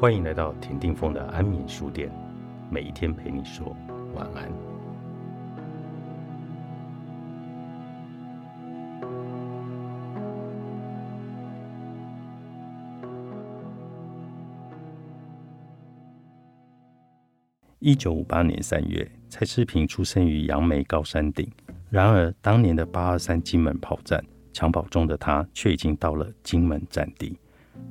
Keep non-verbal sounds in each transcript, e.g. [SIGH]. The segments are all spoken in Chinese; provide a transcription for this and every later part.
欢迎来到田定峰的安眠书店，每一天陪你说晚安。一九五八年三月，蔡世平出生于杨梅高山顶。然而，当年的八二三金门炮战，襁褓中的他却已经到了金门战地。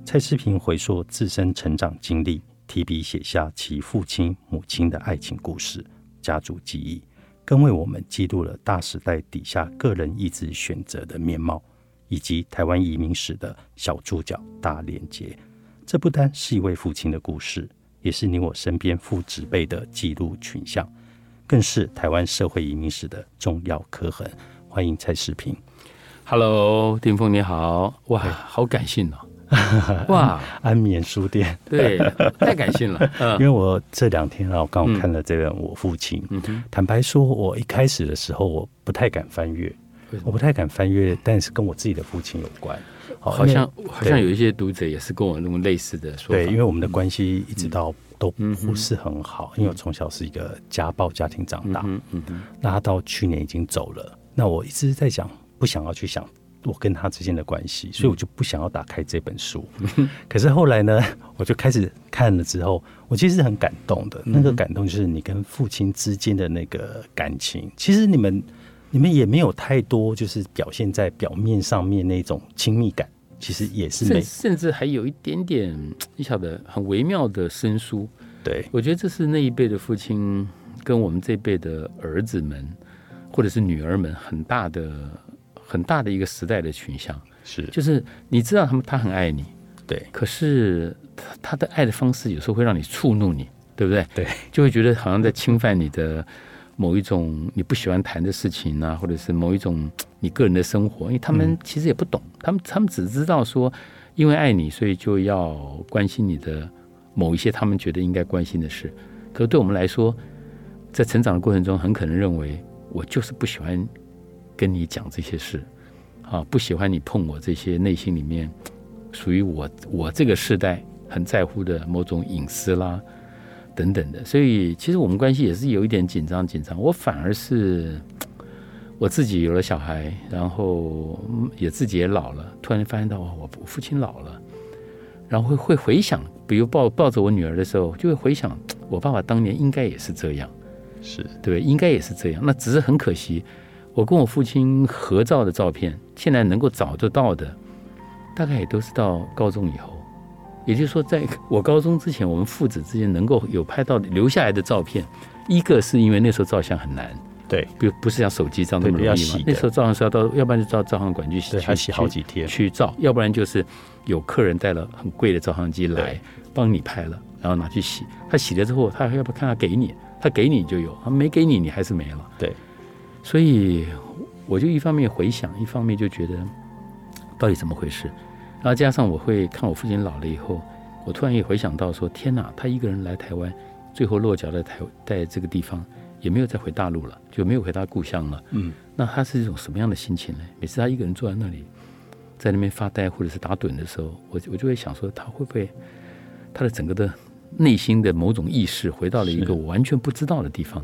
蔡世平回溯自身成长经历，提笔写下其父亲、母亲的爱情故事、家族记忆，更为我们记录了大时代底下个人意志选择的面貌，以及台湾移民史的小注脚、大连结。这不单是一位父亲的故事。也是你我身边父子辈的记录群像，更是台湾社会移民史的重要刻痕。欢迎蔡世平，Hello，丁峰你好，哇，好感性哦，哇，[LAUGHS] 安眠书店，对，太感性了，[LAUGHS] 因为我这两天啊，我刚好看了这本《我父亲》，坦白说，我一开始的时候我不太敢翻阅，我不太敢翻阅，但是跟我自己的父亲有关。好像好像有一些读者也是跟我那么类似的说法，对，因为我们的关系一直到都不是很好，因为我从小是一个家暴家庭长大，嗯嗯，那他到去年已经走了，那我一直在想，不想要去想我跟他之间的关系，所以我就不想要打开这本书。[LAUGHS] 可是后来呢，[LAUGHS] 我就开始看了之后，我其实是很感动的，那个感动就是你跟父亲之间的那个感情，其实你们。你们也没有太多，就是表现在表面上面那种亲密感，其实也是没，甚至还有一点点，你晓得很微妙的生疏。对，我觉得这是那一辈的父亲跟我们这辈的儿子们，或者是女儿们很大的、很大的一个时代的群像。是，就是你知道他们他很爱你，对，可是他他的爱的方式有时候会让你触怒你，对不对？对，就会觉得好像在侵犯你的。某一种你不喜欢谈的事情啊，或者是某一种你个人的生活，因为他们其实也不懂，他们他们只知道说，因为爱你，所以就要关心你的某一些他们觉得应该关心的事。可是对我们来说，在成长的过程中，很可能认为我就是不喜欢跟你讲这些事，啊，不喜欢你碰我这些内心里面属于我我这个世代很在乎的某种隐私啦。等等的，所以其实我们关系也是有一点紧张紧张。我反而是我自己有了小孩，然后也自己也老了，突然发现到我父亲老了，然后会会回想，比如抱抱着我女儿的时候，就会回想我爸爸当年应该也是这样，是对，应该也是这样。那只是很可惜，我跟我父亲合照的照片，现在能够找得到的，大概也都是到高中以后。也就是说，在我高中之前，我们父子之间能够有拍到留下来的照片，一个是因为那时候照相很难，对，比如不是像手机这样那么容易嘛。那时候照相是要到，要不然就到照相馆去洗，还洗好几天去照，要不然就是有客人带了很贵的照相机来帮你拍了，然后拿去洗。他洗了之后，他要不要看他给你？他给你就有，他没给你，你还是没了。对，所以我就一方面回想，一方面就觉得到底怎么回事。然后加上我会看我父亲老了以后，我突然也回想到说：天哪，他一个人来台湾，最后落脚在台在这个地方，也没有再回大陆了，就没有回他故乡了。嗯，那他是一种什么样的心情呢？每次他一个人坐在那里，在那边发呆或者是打盹的时候，我我就会想说，他会不会他的整个的内心的某种意识回到了一个我完全不知道的地方？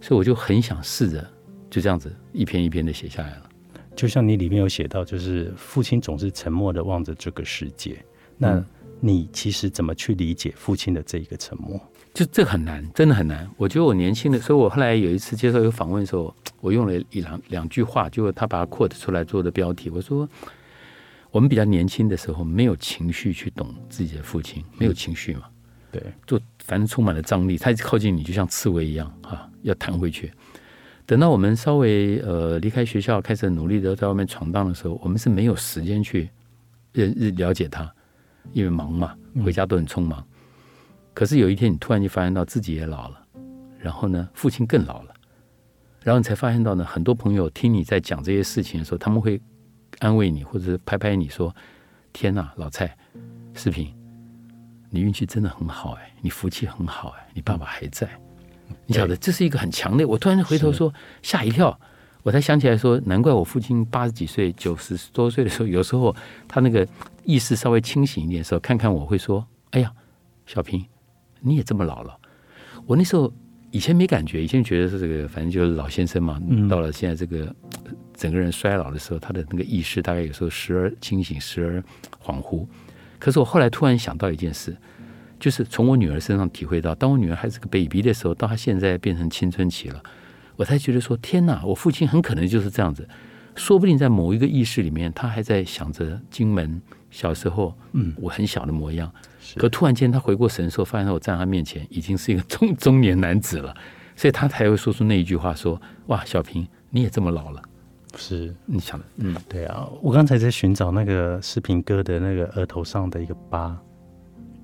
所以我就很想试着就这样子一篇一篇的写下来了。就像你里面有写到，就是父亲总是沉默的望着这个世界。那你其实怎么去理解父亲的这一个沉默？就这很难，真的很难。我觉得我年轻的，所以我后来有一次接受一个访问的时候，我用了一两两句话，就他把它 quote 出来做的标题。我说，我们比较年轻的时候没有情绪去懂自己的父亲，没有情绪嘛？对，就反正充满了张力，他一靠近你就像刺猬一样啊，要弹回去。等到我们稍微呃离开学校，开始努力的在外面闯荡的时候，我们是没有时间去认了解他，因为忙嘛，回家都很匆忙。可是有一天，你突然就发现到自己也老了，然后呢，父亲更老了，然后你才发现到呢，很多朋友听你在讲这些事情的时候，他们会安慰你，或者是拍拍你说：“天哪，老蔡，视频，你运气真的很好哎，你福气很好哎，你爸爸还在。”你晓得，这是一个很强烈。我突然回头说，吓一跳，我才想起来说，难怪我父亲八十几岁、九十多岁的时候，有时候他那个意识稍微清醒一点的时候，看看我会说：“哎呀，小平，你也这么老了。”我那时候以前没感觉，以前觉得是这个，反正就是老先生嘛。到了现在这个整个人衰老的时候，他的那个意识大概有时候时而清醒，时而恍惚。可是我后来突然想到一件事，就是从我女儿身上体会到，当我女儿还是个 baby 的时候，到她现在变成青春期了，我才觉得说：天哪，我父亲很可能就是这样子。说不定在某一个意识里面，他还在想着金门小时候，嗯，我很小的模样。可突然间他回过神的时候，发现我站他面前已经是一个中 [LAUGHS] 中年男子了，所以他才会说出那一句话：说哇，小平你也这么老了。是你想的，嗯，对啊。我刚才在寻找那个视频哥的那个额头上的一个疤。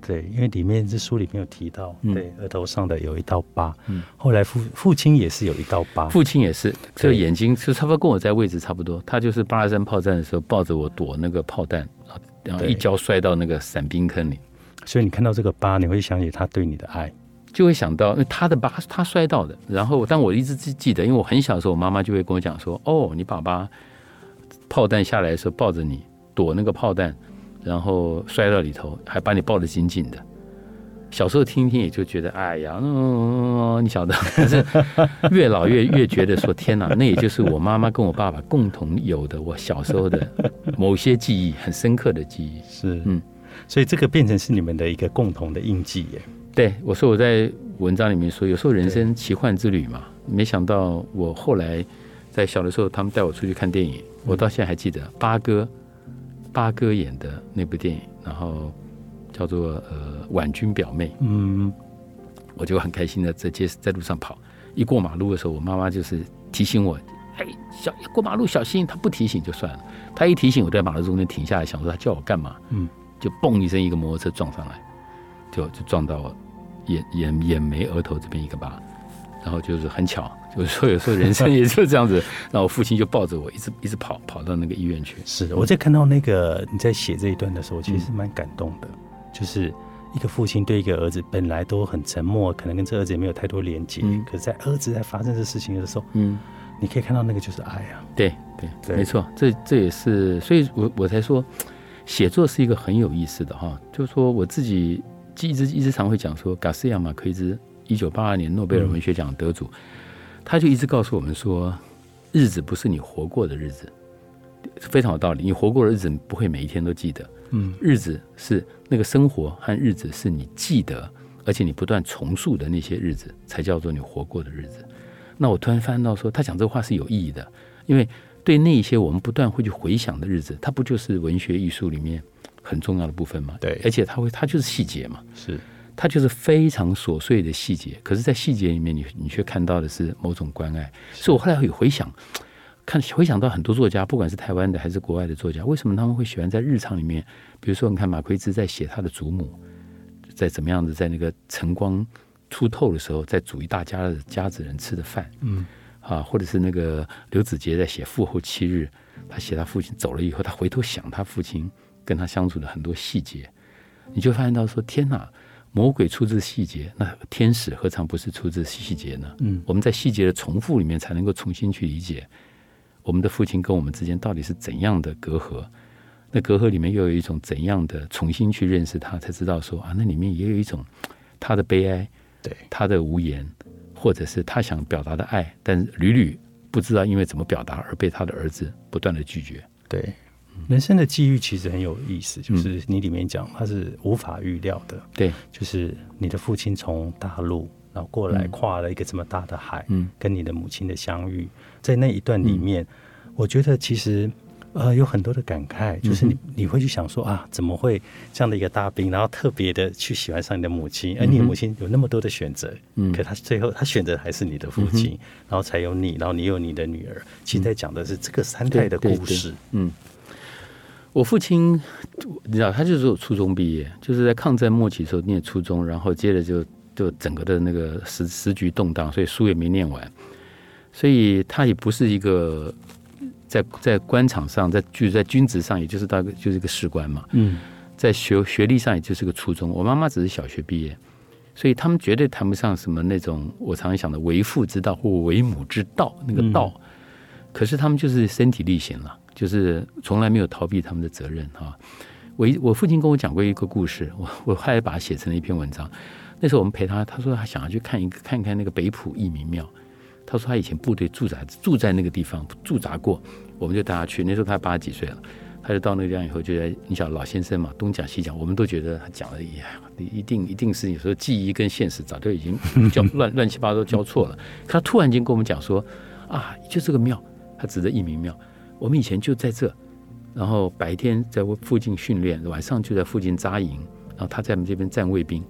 对，因为里面这书里面有提到，对额头上的有一道疤。嗯，后来父父亲也是有一道疤，父亲也是，这个眼睛是差不多跟我在位置差不多。他就是八二三炮战的时候抱着我躲那个炮弹，然后一跤摔到那个伞兵坑里。所以你看到这个疤，你会想起他对你的爱，就会想到他的疤是他摔到的。然后，但我一直记记得，因为我很小的时候，我妈妈就会跟我讲说：“哦，你爸爸炮弹下来的时候抱着你躲那个炮弹。”然后摔到里头，还把你抱得紧紧的。小时候听听也就觉得，哎呀，嗯你晓得。可是越老越越觉得说，天哪，那也就是我妈妈跟我爸爸共同有的我小时候的某些记忆，很深刻的记忆。是，嗯，所以这个变成是你们的一个共同的印记耶。对，我说我在文章里面说，有时候人生奇幻之旅嘛，没想到我后来在小的时候，他们带我出去看电影，我到现在还记得八哥。八哥演的那部电影，然后叫做呃婉君表妹，嗯，我就很开心的在街在路上跑，一过马路的时候，我妈妈就是提醒我，哎，小过马路小心。她不提醒就算了，她一提醒，我在马路中间停下来，想说她叫我干嘛？嗯，就嘣一声，一个摩托车撞上来，就就撞到我眼眼眼眉额头这边一个疤，然后就是很巧。就是说，有时候人生也就这样子。[LAUGHS] 然后我父亲就抱着我，一直一直跑，跑到那个医院去。是，我在看到那个你在写这一段的时候，其实蛮感动的。就是一个父亲对一个儿子，本来都很沉默，可能跟这儿子也没有太多连接。嗯。可是，在儿子在发生这事情的时候，嗯，你可以看到那个就是爱啊。对对，没错。这这也是，所以我我才说，写作是一个很有意思的哈。就是说，我自己一直一直常会讲说，卡斯亚马奎兹，一九八二年诺贝尔文学奖得主。他就一直告诉我们说，日子不是你活过的日子，非常有道理。你活过的日子不会每一天都记得，嗯，日子是那个生活和日子是你记得，而且你不断重塑的那些日子，才叫做你活过的日子。那我突然发现到说，他讲这话是有意义的，因为对那一些我们不断会去回想的日子，它不就是文学艺术里面很重要的部分吗？对，而且它会，它就是细节嘛，是。它就是非常琐碎的细节，可是，在细节里面，你你却看到的是某种关爱。所以我后来有回想，看回想到很多作家，不管是台湾的还是国外的作家，为什么他们会喜欢在日常里面，比如说，你看马奎兹在写他的祖母，在怎么样的在那个晨光出透的时候，在煮一大家的家子人吃的饭，嗯，啊，或者是那个刘子杰在写父后七日，他写他父亲走了以后，他回头想他父亲跟他相处的很多细节，你就发现到说，天哪！魔鬼出自细节，那天使何尝不是出自细节呢？嗯，我们在细节的重复里面，才能够重新去理解我们的父亲跟我们之间到底是怎样的隔阂。那隔阂里面又有一种怎样的重新去认识他，才知道说啊，那里面也有一种他的悲哀，对他的无言，或者是他想表达的爱，但屡屡不知道因为怎么表达而被他的儿子不断的拒绝。对。人生的际遇其实很有意思，就是你里面讲它是无法预料的，对，就是你的父亲从大陆然后过来跨了一个这么大的海，嗯，跟你的母亲的相遇，在那一段里面，我觉得其实呃有很多的感慨，就是你你会去想说啊，怎么会这样的一个大兵，然后特别的去喜欢上你的母亲，而你的母亲有那么多的选择，嗯，可他最后他选择还是你的父亲，然后才有你，然后你有你的女儿，其实在讲的是这个三代的故事，嗯。我父亲，你知道，他就是初中毕业，就是在抗战末期的时候念初中，然后接着就就整个的那个时时局动荡，所以书也没念完，所以他也不是一个在在官场上，在就是在军职上，也就是大概就是一个士官嘛。嗯，在学学历上，也就是个初中。我妈妈只是小学毕业，所以他们绝对谈不上什么那种我常常想的为父之道或为母之道那个道，可是他们就是身体力行了。就是从来没有逃避他们的责任哈。我一我父亲跟我讲过一个故事，我我后来把它写成了一篇文章。那时候我们陪他，他说他想要去看一个看看那个北浦义民庙。他说他以前部队驻扎住在那个地方驻扎过，我们就带他去。那时候他八十几岁了，他就到那个地方以后，就在你想老先生嘛，东讲西讲，我们都觉得他讲的也一定一定是有时候记忆跟现实早就已经 [LAUGHS] 交乱乱七八糟交错了。可他突然间跟我们讲说啊，就这个庙，他指着义民庙，我们以前就在这。然后白天在附近训练，晚上就在附近扎营。然后他在我们这边站卫兵。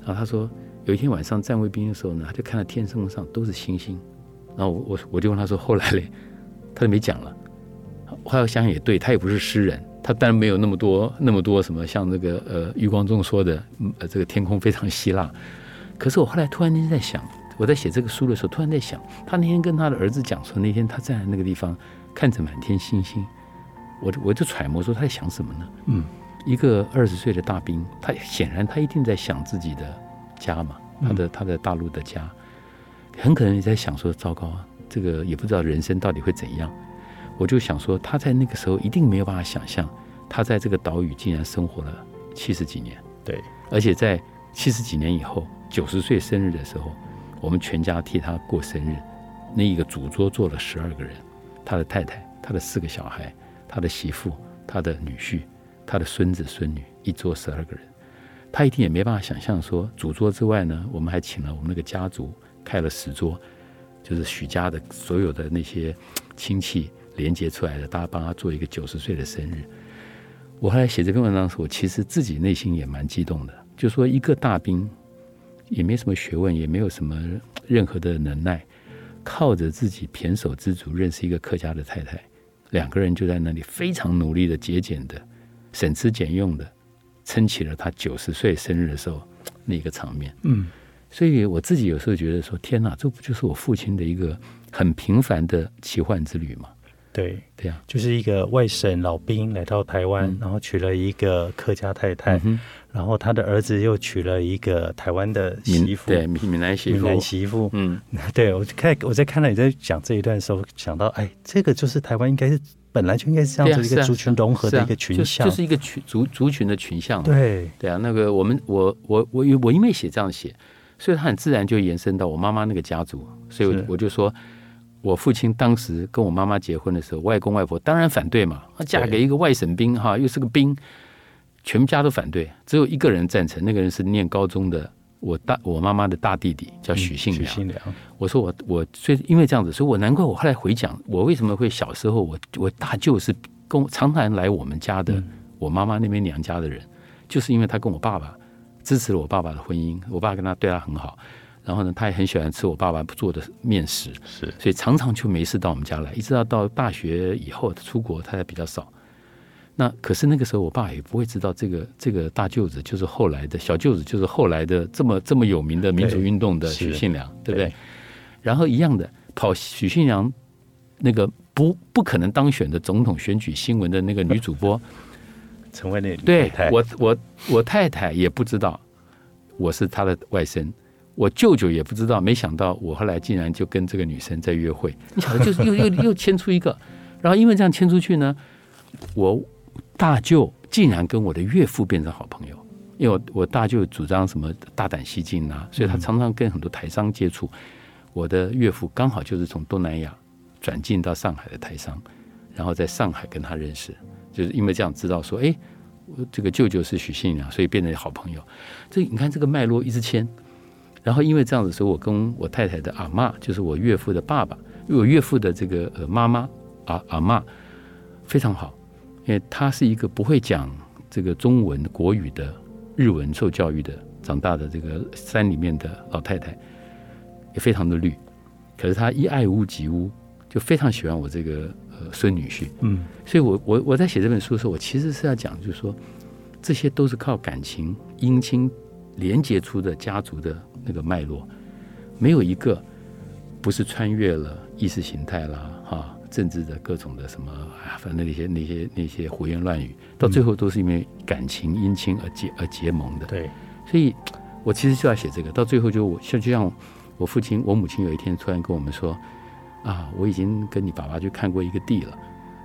然后他说，有一天晚上站卫兵的时候呢，他就看到天空上都是星星。然后我我就问他说，后来嘞，他就没讲了。后来想想也对，他也不是诗人，他当然没有那么多那么多什么像那个呃余光中说的，呃这个天空非常希腊。可是我后来突然间在想，我在写这个书的时候，突然在想，他那天跟他的儿子讲说，那天他站在那个地方看着满天星星。我我就揣摩说他在想什么呢？嗯，一个二十岁的大兵，他显然他一定在想自己的家嘛，他的他的大陆的家，很可能也在想说，糟糕啊，这个也不知道人生到底会怎样。我就想说，他在那个时候一定没有办法想象，他在这个岛屿竟然生活了七十几年。对，而且在七十几年以后，九十岁生日的时候，我们全家替他过生日，那一个主桌坐了十二个人，他的太太，他的四个小孩。他的媳妇、他的女婿、他的孙子孙女，一桌十二个人，他一定也没办法想象说，主桌之外呢，我们还请了我们那个家族开了十桌，就是许家的所有的那些亲戚连接出来的，大家帮他做一个九十岁的生日。我后来写这篇文章的时候，我其实自己内心也蛮激动的，就说一个大兵也没什么学问，也没有什么任何的能耐，靠着自己胼手之足认识一个客家的太太。两个人就在那里非常努力的、节俭的、省吃俭用的，撑起了他九十岁生日的时候那个场面。嗯，所以我自己有时候觉得说：天哪，这不就是我父亲的一个很平凡的奇幻之旅吗？对，对呀，就是一个外省老兵来到台湾，然后娶了一个客家太太，然后他的儿子又娶了一个台湾的媳妇，对，闽南媳妇，闽南媳妇。嗯，[LAUGHS] 对我看我在看到你在讲这一段的时候，想到，哎，这个就是台湾应该是本来就应该是这样子一个族群融合的一个群像，就是一个群族族群的群像。对，对啊，那个我们我我我我因为写这样写，所以他很自然就延伸到我妈妈那个家族，所以我就说。我父亲当时跟我妈妈结婚的时候，外公外婆当然反对嘛。嫁给一个外省兵，哈，又是个兵，全家都反对，只有一个人赞成。那个人是念高中的，我大我妈妈的大弟弟，叫许信良。许信良，我说我我所以因为这样子，所以我难怪我后来回讲，我为什么会小时候我我大舅是跟常常来我们家的，我妈妈那边娘家的人，就是因为他跟我爸爸支持了我爸爸的婚姻，我爸跟他对他很好。然后呢，他也很喜欢吃我爸爸做的面食，是，所以常常就没事到我们家来。一直到到大学以后，出国他才比较少。那可是那个时候，我爸也不会知道这个这个大舅子就是后来的小舅子，就是后来的这么这么有名的民主运动的许信良，对不对？然后一样的跑许信良那个不不可能当选的总统选举新闻的那个女主播，[LAUGHS] 成为那对我我我太太也不知道我是他的外甥。我舅舅也不知道，没想到我后来竟然就跟这个女生在约会。[LAUGHS] 你晓得，就是又又又牵出一个，然后因为这样牵出去呢，我大舅竟然跟我的岳父变成好朋友。因为我我大舅主张什么大胆西进啊，所以他常常跟很多台商接触。我的岳父刚好就是从东南亚转进到上海的台商，然后在上海跟他认识，就是因为这样知道说，哎，这个舅舅是许信良，所以变成好朋友。这你看这个脉络一直牵。然后因为这样子，所以我跟我太太的阿妈，就是我岳父的爸爸，我岳父的这个呃妈妈阿阿妈非常好，因为她是一个不会讲这个中文国语的日文受教育的长大的这个山里面的老太太，也非常的绿，可是她一爱屋及乌，就非常喜欢我这个呃孙女婿，嗯，所以我我我在写这本书的时候，我其实是要讲，就是说这些都是靠感情姻亲连接出的家族的。那个脉络，没有一个不是穿越了意识形态啦，哈，政治的各种的什么啊，反正那些那些那些胡言乱语，到最后都是因为感情姻亲而结而结盟的。对，所以我其实就要写这个，到最后就我像就像我父亲，我母亲有一天突然跟我们说，啊，我已经跟你爸爸去看过一个地了，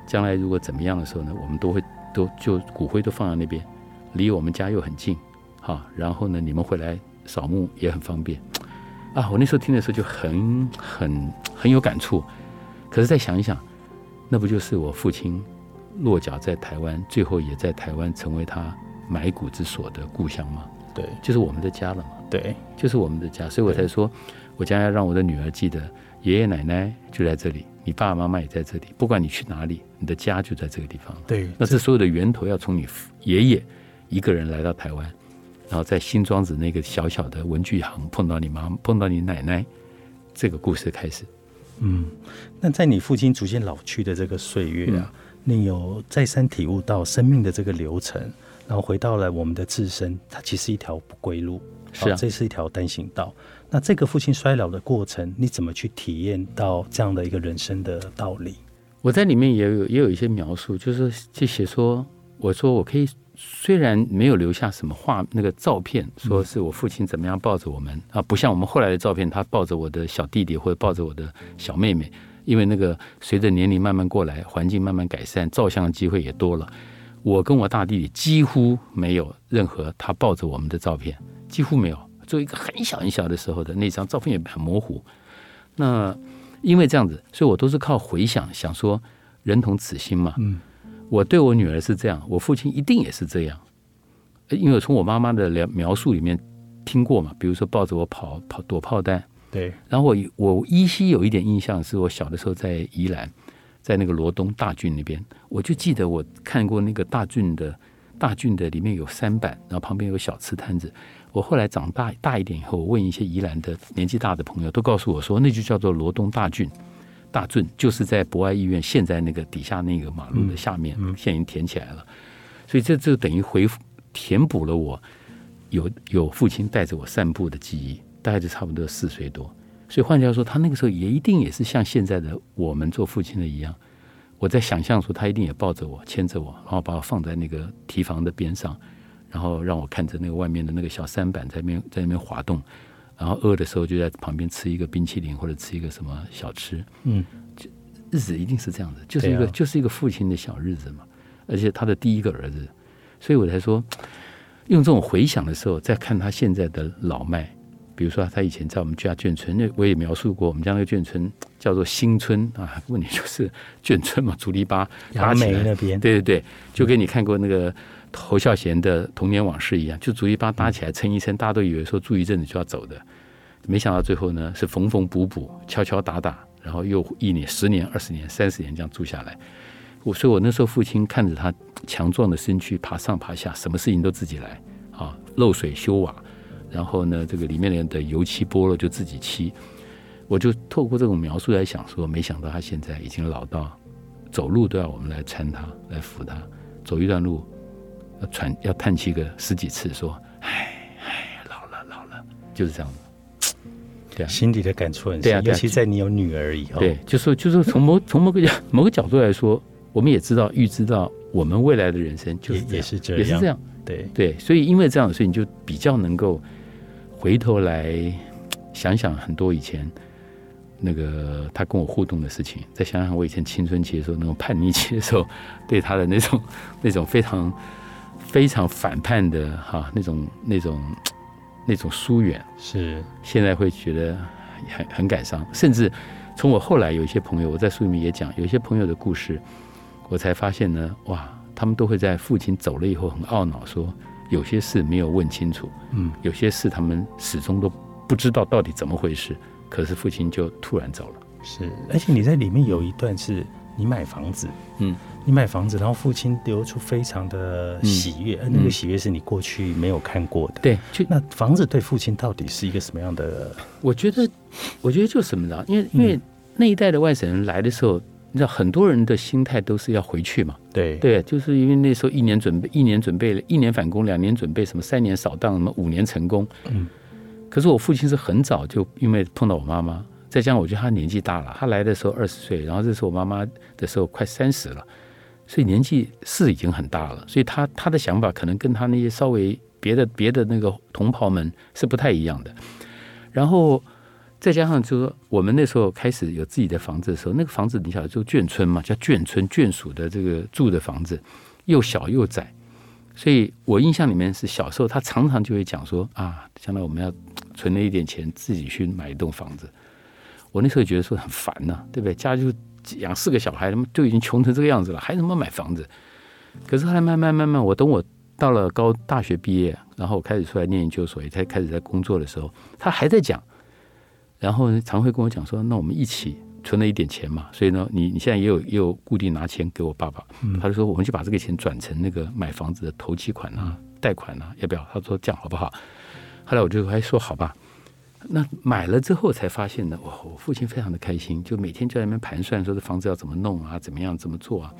将来如果怎么样的时候呢，我们都会都就骨灰都放在那边，离我们家又很近，哈，然后呢，你们回来扫墓也很方便。啊，我那时候听的时候就很很很有感触。可是再想一想，那不就是我父亲落脚在台湾，最后也在台湾成为他埋骨之所的故乡吗？对，就是我们的家了嘛。对，就是我们的家，所以我才说，我将要让我的女儿记得，爷爷奶奶就在这里，你爸爸妈妈也在这里，不管你去哪里，你的家就在这个地方。对，那这所有的源头要从你爷爷一个人来到台湾，然后在新庄子那个小小的文具行碰到你妈，碰到你奶奶，这个故事开始。嗯，那在你父亲逐渐老去的这个岁月啊，你有再三体悟到生命的这个流程，然后回到了我们的自身，它其实一条不归路。是啊，这是一条单行道。那这个父亲衰老的过程，你怎么去体验到这样的一个人生的道理？我在里面也有也有一些描述，就是去写说，我说我可以虽然没有留下什么画那个照片，说是我父亲怎么样抱着我们啊，不像我们后来的照片，他抱着我的小弟弟或者抱着我的小妹妹，因为那个随着年龄慢慢过来，环境慢慢改善，照相的机会也多了。我跟我大弟弟几乎没有任何他抱着我们的照片。几乎没有，做一个很小很小的时候的那张照片也很模糊。那因为这样子，所以我都是靠回想，想说人同此心嘛。嗯，我对我女儿是这样，我父亲一定也是这样。因为从我妈妈的描描述里面听过嘛，比如说抱着我跑跑躲炮弹。对。然后我我依稀有一点印象，是我小的时候在宜兰，在那个罗东大郡那边，我就记得我看过那个大郡的大郡的里面有三板，然后旁边有小吃摊子。我后来长大大一点以后，我问一些宜兰的年纪大的朋友，都告诉我说，那就叫做罗东大郡，大圳就是在博爱医院现在那个底下那个马路的下面，现在已经填起来了。所以这就等于回复填补了我有有父亲带着我散步的记忆，大概就差不多四岁多。所以换句话说，他那个时候也一定也是像现在的我们做父亲的一样，我在想象说他一定也抱着我，牵着我，然后把我放在那个提防的边上。然后让我看着那个外面的那个小三板在那边在那边滑动，然后饿的时候就在旁边吃一个冰淇淋或者吃一个什么小吃。嗯，日子一定是这样的，就是一个就是一个父亲的小日子嘛。而且他的第一个儿子，所以我才说，用这种回想的时候，再看他现在的老迈，比如说他以前在我们家眷村，那我也描述过，我们家那个眷村叫做新村啊。问题就是眷村嘛，竹篱笆搭起来那边，对对对，就给你看过那个。侯孝贤的童年往事一样，就竹篱笆搭起来撑一撑，大家都以为说住一阵子就要走的，没想到最后呢是缝缝补补、敲敲打打，然后又一年、十年、二十年、三十年这样住下来。我所以，我那时候父亲看着他强壮的身躯爬上爬下，什么事情都自己来啊，漏水修瓦，然后呢这个里面的油漆剥了就自己漆。我就透过这种描述来想说，没想到他现在已经老到走路都要我们来搀他、来扶他走一段路。要喘，要叹气个十几次，说：“唉唉，老了老了，就是这样子。”对啊，心里的感触很深，尤其在你有女儿以后。对，就说就是从某从某个角某个角度来说，我们也知道预知到我们未来的人生就是也是这样，也是这样。对对，所以因为这样，所以你就比较能够回头来想想很多以前那个他跟我互动的事情，再想想我以前青春期的时候那种叛逆期的时候，对他的那种那种非常。非常反叛的哈，那种那种那种疏远。是，现在会觉得很很感伤，甚至从我后来有一些朋友，我在书里面也讲，有一些朋友的故事，我才发现呢，哇，他们都会在父亲走了以后很懊恼，说有些事没有问清楚，嗯，有些事他们始终都不知道到底怎么回事，可是父亲就突然走了，是，而且你在里面有一段是你买房子，嗯。你买房子，然后父亲流出非常的喜悦，而那个喜悦是你过去没有看过的。对，就那房子对父亲到底是一个什么样的？我觉得，我觉得就什么呢？因为因为那一代的外省人来的时候，你知道很多人的心态都是要回去嘛。对对，就是因为那时候一年准备，一年准备了一年返工，两年准备什么，三年扫荡，什么五年成功。嗯。可是我父亲是很早就因为碰到我妈妈，再加上我觉得他年纪大了，他来的时候二十岁，然后这时候我妈妈的时候快三十了。所以年纪是已经很大了，所以他他的想法可能跟他那些稍微别的别的那个同袍们是不太一样的。然后再加上就说我们那时候开始有自己的房子的时候，那个房子你晓得就眷村嘛，叫眷村眷属的这个住的房子，又小又窄，所以我印象里面是小时候他常常就会讲说啊，将来我们要存了一点钱，自己去买一栋房子。我那时候觉得说很烦呐、对不对？家就养四个小孩，他们都已经穷成这个样子了，还怎么买房子？可是后来慢慢慢慢，我等我到了高大学毕业，然后我开始出来念研究所，也才开始在工作的时候，他还在讲。然后，常会跟我讲说，那我们一起存了一点钱嘛，所以呢，你你现在也有也有固定拿钱给我爸爸，他就说我们就把这个钱转成那个买房子的头期款啊、贷款啊，要不要？他说这样好不好？后来我就还说好吧。那买了之后才发现呢，哇，我父亲非常的开心，就每天就在那边盘算说这房子要怎么弄啊，怎么样怎么做啊。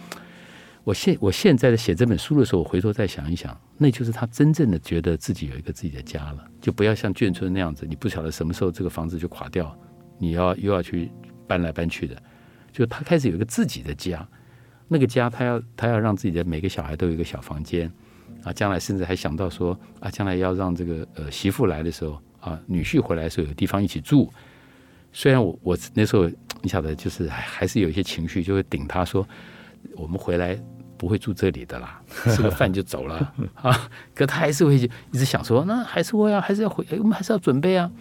我现我现在在写这本书的时候，我回头再想一想，那就是他真正的觉得自己有一个自己的家了，就不要像眷村那样子，你不晓得什么时候这个房子就垮掉，你要又要去搬来搬去的，就他开始有一个自己的家，那个家他要他要让自己的每个小孩都有一个小房间啊，将来甚至还想到说啊，将来要让这个呃媳妇来的时候啊，女婿回来的时候有地方一起住。虽然我我那时候你晓得，就是还还是有一些情绪，就会顶他说，我们回来不会住这里的啦，吃个饭就走了 [LAUGHS] 啊。可他还是会一直想说，那还是会啊还是要回，哎我们还是要准备啊。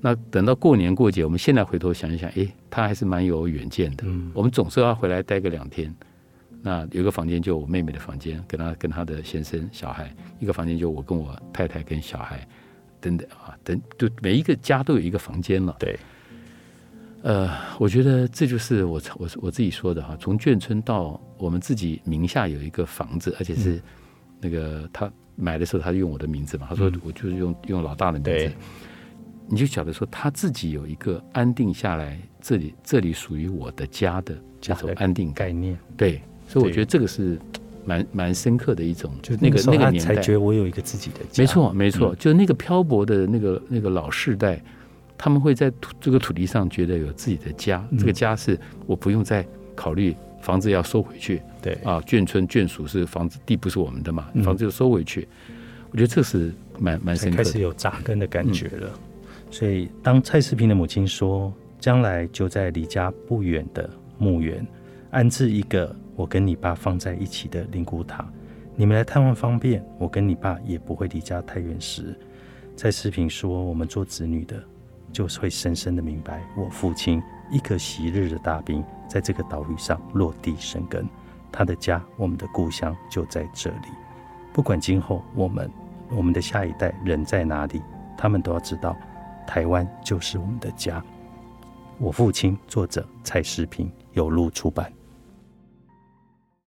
那等到过年过节，我们现在回头想一想，哎，他还是蛮有远见的。我们总是要回来待个两天。那有一个房间就我妹妹的房间，跟她跟她的先生小孩；一个房间就我跟我太太跟小孩，等等啊，等就每一个家都有一个房间了。对，呃，我觉得这就是我我我自己说的哈，从眷村到我们自己名下有一个房子，而且是那个他买的时候他用我的名字嘛，他说我就是用用老大的名字对，你就晓得说他自己有一个安定下来，这里这里属于我的家的这种安定，概念，对，所以我觉得这个是蛮蛮深刻的一种，就那个那个年代。才觉得我有一个自己的家，没错，没错，嗯。就那个漂泊的那个那个老世代，他们会在土这个土地上觉得有自己的家，嗯。这个家是我不用再考虑房子要收回去对。啊，眷村眷属是房子地不是我们的嘛，嗯。房子就收回去，我觉得这是蛮蛮深刻的。开始有扎根的感觉了。所以，当蔡世平的母亲说，将来就在离家不远的墓园安置一个我跟你爸放在一起的灵骨塔，你们来探望方便，我跟你爸也不会离家太远时，蔡世平说，我们做子女的，就是会深深的明白，我父亲一个昔日的大兵，在这个岛屿上落地生根，他的家，我们的故乡就在这里。不管今后我们我们的下一代人在哪里，他们都要知道，台湾就是我们的家。我父亲，作者蔡世平，有路出版。